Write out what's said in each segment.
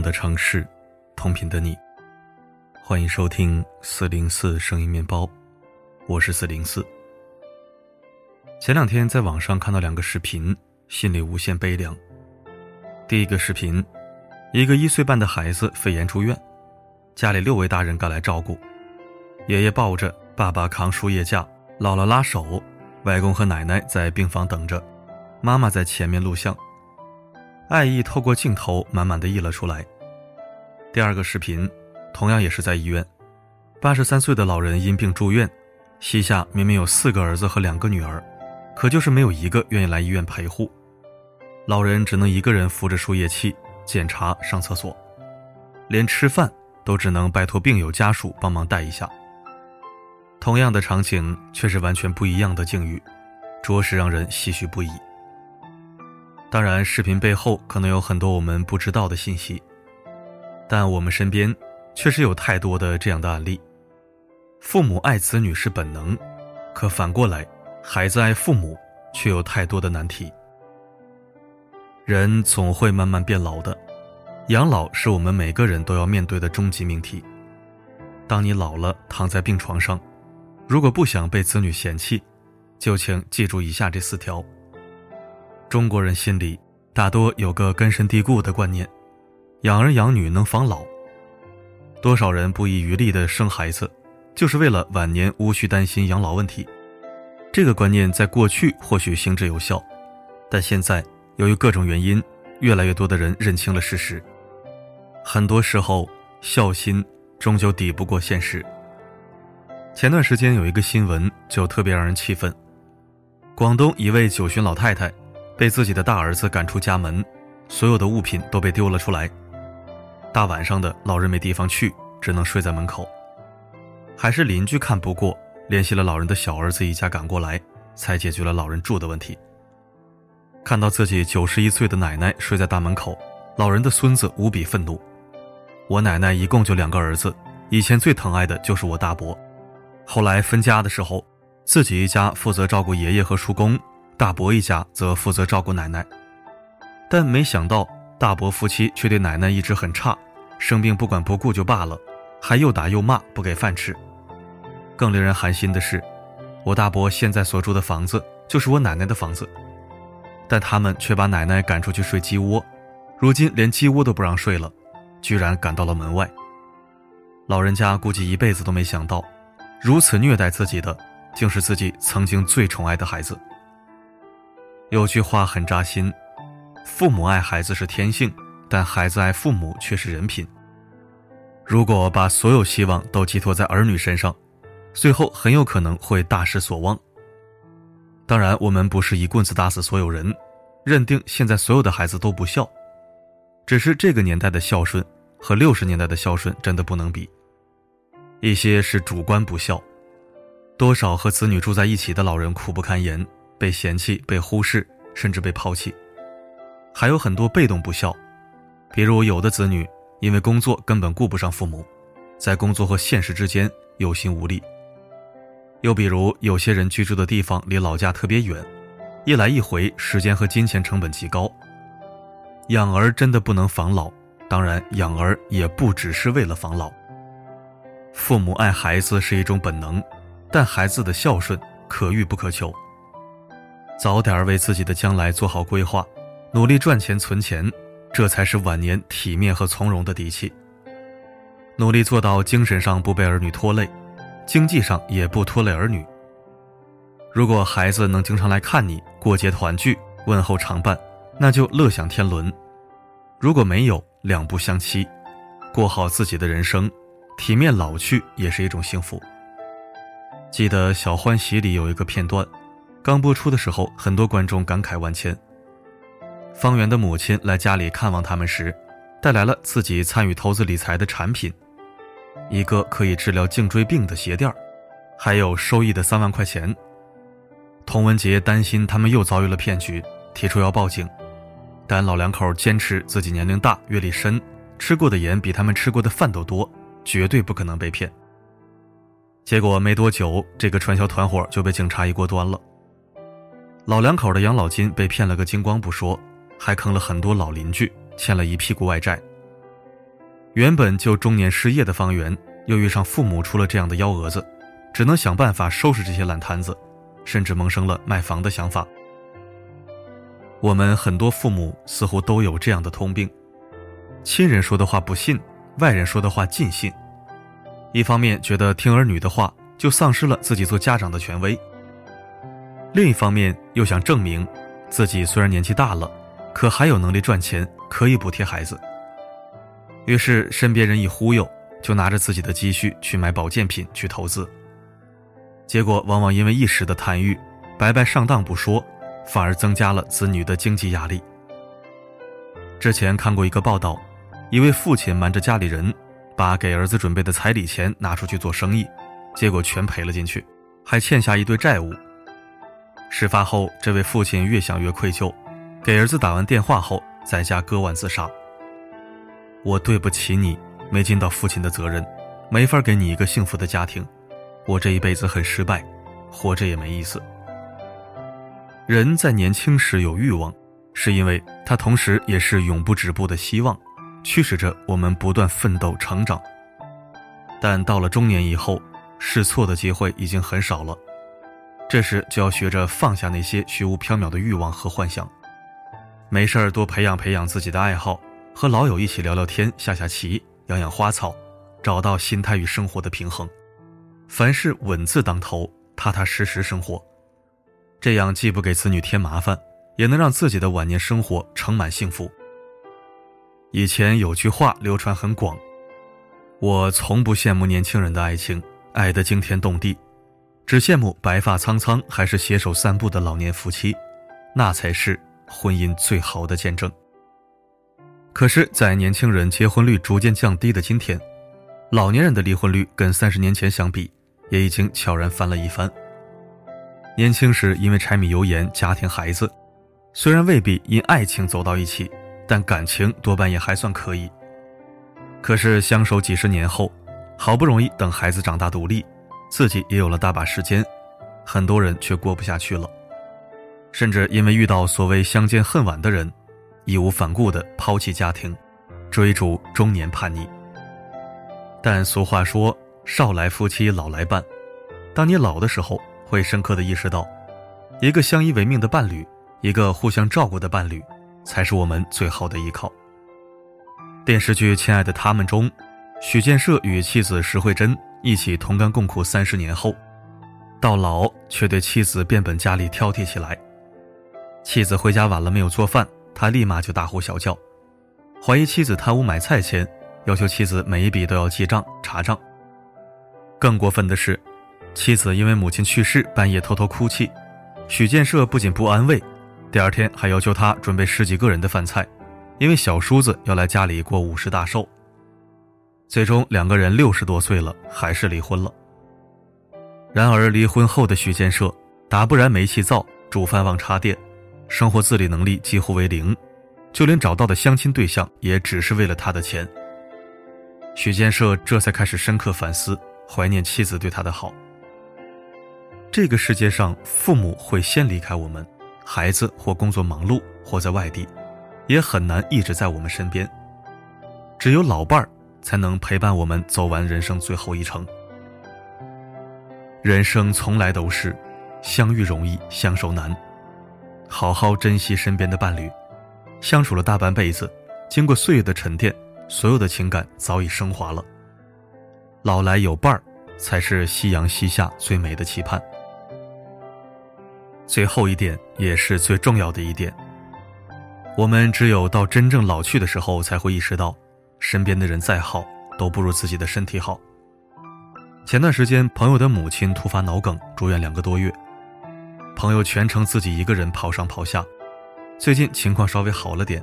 的城市，同频的你，欢迎收听四零四声音面包，我是四零四。前两天在网上看到两个视频，心里无限悲凉。第一个视频，一个一岁半的孩子肺炎住院，家里六位大人赶来照顾，爷爷抱着，爸爸扛输液架，姥姥拉手，外公和奶奶在病房等着，妈妈在前面录像。爱意透过镜头满满的溢了出来。第二个视频，同样也是在医院，八十三岁的老人因病住院，膝下明明有四个儿子和两个女儿，可就是没有一个愿意来医院陪护，老人只能一个人扶着输液器检查、上厕所，连吃饭都只能拜托病友家属帮忙带一下。同样的场景，却是完全不一样的境遇，着实让人唏嘘不已。当然，视频背后可能有很多我们不知道的信息，但我们身边确实有太多的这样的案例。父母爱子女是本能，可反过来，孩子爱父母却有太多的难题。人总会慢慢变老的，养老是我们每个人都要面对的终极命题。当你老了，躺在病床上，如果不想被子女嫌弃，就请记住以下这四条。中国人心里大多有个根深蒂固的观念：养儿养女能防老。多少人不遗余力的生孩子，就是为了晚年无需担心养老问题。这个观念在过去或许行之有效，但现在由于各种原因，越来越多的人认清了事实。很多时候，孝心终究抵不过现实。前段时间有一个新闻就特别让人气愤：广东一位九旬老太太。被自己的大儿子赶出家门，所有的物品都被丢了出来。大晚上的，老人没地方去，只能睡在门口。还是邻居看不过，联系了老人的小儿子一家赶过来，才解决了老人住的问题。看到自己九十一岁的奶奶睡在大门口，老人的孙子无比愤怒。我奶奶一共就两个儿子，以前最疼爱的就是我大伯，后来分家的时候，自己一家负责照顾爷爷和叔公。大伯一家则负责照顾奶奶，但没想到大伯夫妻却对奶奶一直很差，生病不管不顾就罢了，还又打又骂，不给饭吃。更令人寒心的是，我大伯现在所住的房子就是我奶奶的房子，但他们却把奶奶赶出去睡鸡窝，如今连鸡窝都不让睡了，居然赶到了门外。老人家估计一辈子都没想到，如此虐待自己的，竟是自己曾经最宠爱的孩子。有句话很扎心：父母爱孩子是天性，但孩子爱父母却是人品。如果把所有希望都寄托在儿女身上，最后很有可能会大失所望。当然，我们不是一棍子打死所有人，认定现在所有的孩子都不孝，只是这个年代的孝顺和六十年代的孝顺真的不能比。一些是主观不孝，多少和子女住在一起的老人苦不堪言。被嫌弃、被忽视，甚至被抛弃，还有很多被动不孝，比如有的子女因为工作根本顾不上父母，在工作和现实之间有心无力；又比如有些人居住的地方离老家特别远，一来一回时间和金钱成本极高。养儿真的不能防老，当然养儿也不只是为了防老。父母爱孩子是一种本能，但孩子的孝顺可遇不可求。早点为自己的将来做好规划，努力赚钱存钱，这才是晚年体面和从容的底气。努力做到精神上不被儿女拖累，经济上也不拖累儿女。如果孩子能经常来看你，过节团聚，问候常伴，那就乐享天伦；如果没有，两不相欺，过好自己的人生，体面老去也是一种幸福。记得《小欢喜》里有一个片段。刚播出的时候，很多观众感慨万千。方圆的母亲来家里看望他们时，带来了自己参与投资理财的产品，一个可以治疗颈椎病的鞋垫还有收益的三万块钱。童文杰担心他们又遭遇了骗局，提出要报警，但老两口坚持自己年龄大、阅历深，吃过的盐比他们吃过的饭都多，绝对不可能被骗。结果没多久，这个传销团伙就被警察一锅端了。老两口的养老金被骗了个精光不说，还坑了很多老邻居，欠了一屁股外债，原本就中年失业的方圆，又遇上父母出了这样的幺蛾子，只能想办法收拾这些烂摊子，甚至萌生了卖房的想法。我们很多父母似乎都有这样的通病：亲人说的话不信，外人说的话尽信。一方面觉得听儿女的话就丧失了自己做家长的权威，另一方面又想证明自己虽然年纪大了，可还有能力赚钱，可以补贴孩子。于是，身边人一忽悠，就拿着自己的积蓄去买保健品、去投资。结果，往往因为一时的贪欲，白白上当不说，反而增加了子女的经济压力。之前看过一个报道，一位父亲瞒着家里人，把给儿子准备的彩礼钱拿出去做生意，结果全赔了进去，还欠下一堆债务。事发后，这位父亲越想越愧疚，给儿子打完电话后，在家割腕自杀。我对不起你，没尽到父亲的责任，没法给你一个幸福的家庭。我这一辈子很失败，活着也没意思。人在年轻时有欲望，是因为他同时也是永不止步的希望，驱使着我们不断奋斗成长。但到了中年以后，试错的机会已经很少了，这时就要学着放下那些虚无缥缈的欲望和幻想，没事儿多培养培养自己的爱好。和老友一起聊聊天、下下棋、养养花草，找到心态与生活的平衡。凡事稳字当头，踏踏实实生活，这样既不给子女添麻烦，也能让自己的晚年生活盛满幸福。以前有句话流传很广：我从不羡慕年轻人的爱情，爱得惊天动地，只羡慕白发苍苍还是携手散步的老年夫妻，那才是婚姻最好的见证。可是，在年轻人结婚率逐渐降低的今天，老年人的离婚率跟三十年前相比，也已经悄然翻了一番。年轻时因为柴米油盐、家庭、孩子，虽然未必因爱情走到一起，但感情多半也还算可以。可是相守几十年后，好不容易等孩子长大独立，自己也有了大把时间，很多人却过不下去了，甚至因为遇到所谓相见恨晚的人。义无反顾地抛弃家庭，追逐中年叛逆。但俗话说：“少来夫妻老来伴。”当你老的时候，会深刻地意识到，一个相依为命的伴侣，一个互相照顾的伴侣，才是我们最好的依靠。电视剧《亲爱的他们》中，许建设与妻子石慧珍一起同甘共苦三十年后，到老却对妻子变本加厉挑剔起来。妻子回家晚了没有做饭。他立马就大呼小叫，怀疑妻子贪污买菜钱，要求妻子每一笔都要记账查账。更过分的是，妻子因为母亲去世半夜偷偷哭泣，许建设不仅不安慰，第二天还要求他准备十几个人的饭菜，因为小叔子要来家里过五十大寿。最终两个人六十多岁了，还是离婚了。然而离婚后的许建设打不燃煤气灶，煮饭忘插电。生活自理能力几乎为零，就连找到的相亲对象也只是为了他的钱。许建设这才开始深刻反思，怀念妻子对他的好。这个世界上，父母会先离开我们，孩子或工作忙碌，或在外地，也很难一直在我们身边。只有老伴儿才能陪伴我们走完人生最后一程。人生从来都是相遇容易，相守难。好好珍惜身边的伴侣，相处了大半辈子，经过岁月的沉淀，所有的情感早已升华了。老来有伴儿，才是夕阳西下最美的期盼。最后一点，也是最重要的一点，我们只有到真正老去的时候，才会意识到，身边的人再好，都不如自己的身体好。前段时间，朋友的母亲突发脑梗，住院两个多月。朋友全程自己一个人跑上跑下，最近情况稍微好了点，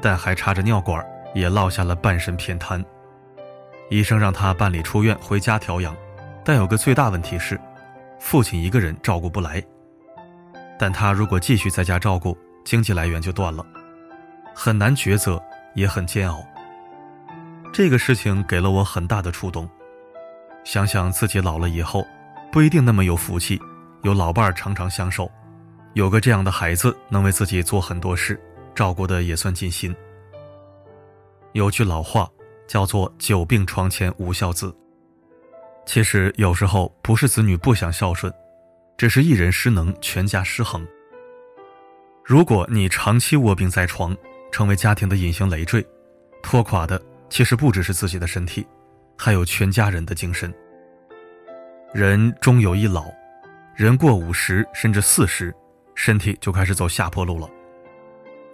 但还插着尿管，也落下了半身偏瘫。医生让他办理出院回家调养，但有个最大问题是，父亲一个人照顾不来。但他如果继续在家照顾，经济来源就断了，很难抉择，也很煎熬。这个事情给了我很大的触动，想想自己老了以后，不一定那么有福气。有老伴儿常常相守，有个这样的孩子能为自己做很多事，照顾的也算尽心。有句老话，叫做“久病床前无孝子”。其实有时候不是子女不想孝顺，只是一人失能，全家失衡。如果你长期卧病在床，成为家庭的隐形累赘，拖垮的其实不只是自己的身体，还有全家人的精神。人终有一老，人过五十甚至四十，身体就开始走下坡路了。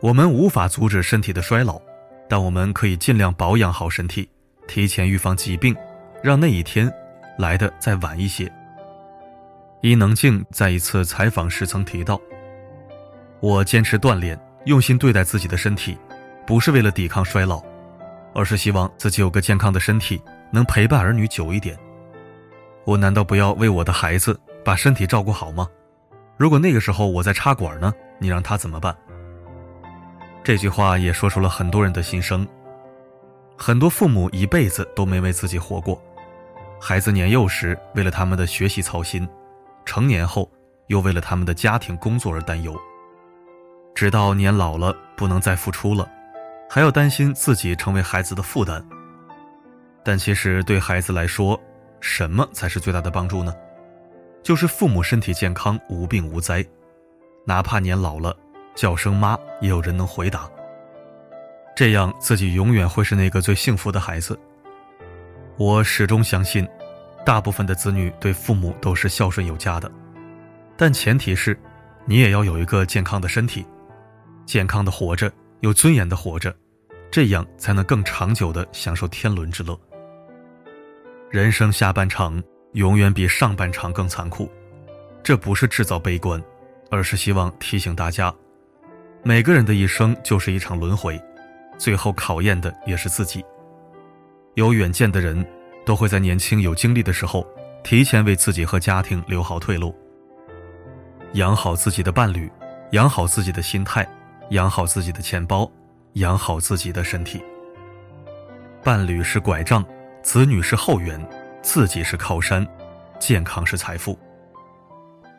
我们无法阻止身体的衰老，但我们可以尽量保养好身体，提前预防疾病，让那一天来的再晚一些。伊能静在一次采访时曾提到：“我坚持锻炼，用心对待自己的身体，不是为了抵抗衰老，而是希望自己有个健康的身体，能陪伴儿女久一点。”我难道不要为我的孩子把身体照顾好吗？如果那个时候我在插管呢？你让他怎么办？这句话也说出了很多人的心声。很多父母一辈子都没为自己活过，孩子年幼时为了他们的学习操心，成年后又为了他们的家庭工作而担忧，直到年老了不能再付出了，还要担心自己成为孩子的负担。但其实对孩子来说，什么才是最大的帮助呢？就是父母身体健康、无病无灾，哪怕年老了叫声妈，也有人能回答。这样自己永远会是那个最幸福的孩子。我始终相信，大部分的子女对父母都是孝顺有加的，但前提是，你也要有一个健康的身体，健康的活着，有尊严的活着，这样才能更长久的享受天伦之乐。人生下半场永远比上半场更残酷，这不是制造悲观，而是希望提醒大家，每个人的一生就是一场轮回，最后考验的也是自己。有远见的人，都会在年轻有精力的时候，提前为自己和家庭留好退路，养好自己的伴侣，养好自己的心态，养好自己的钱包，养好自己的身体。伴侣是拐杖。子女是后援，自己是靠山，健康是财富。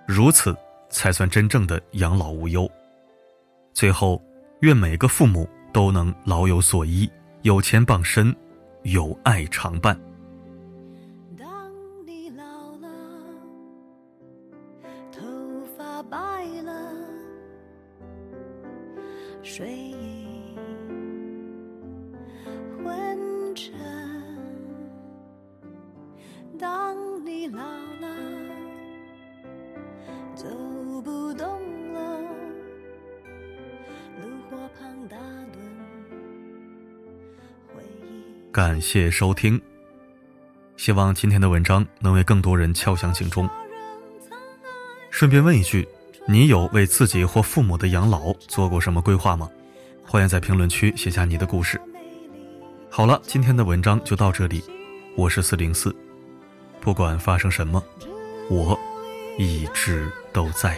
如此才算真正的养老无忧。最后，愿每个父母都能老有所依，有钱傍身，有爱常伴。睡意昏沉。当你老了，走不动了，炉火旁打盹，回忆。感谢收听，希望今天的文章能为更多人敲响警钟。顺便问一句，你有为自己或父母的养老做过什么规划吗？欢迎在评论区写下你的故事。好了，今天的文章就到这里，我是四零四。不管发生什么，我一直都在。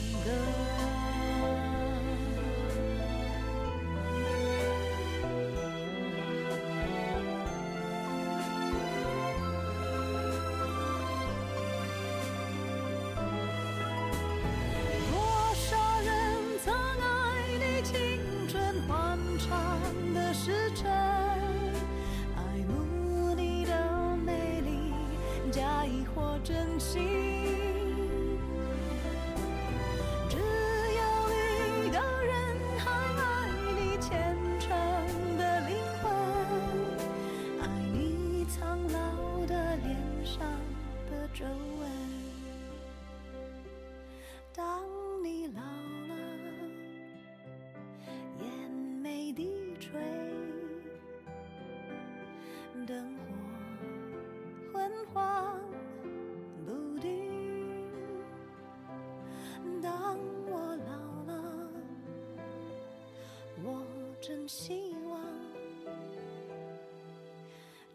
希望。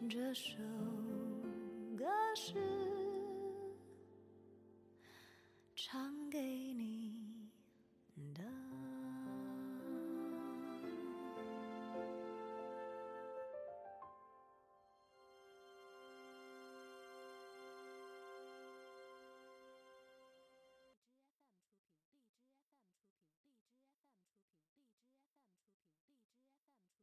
这首歌是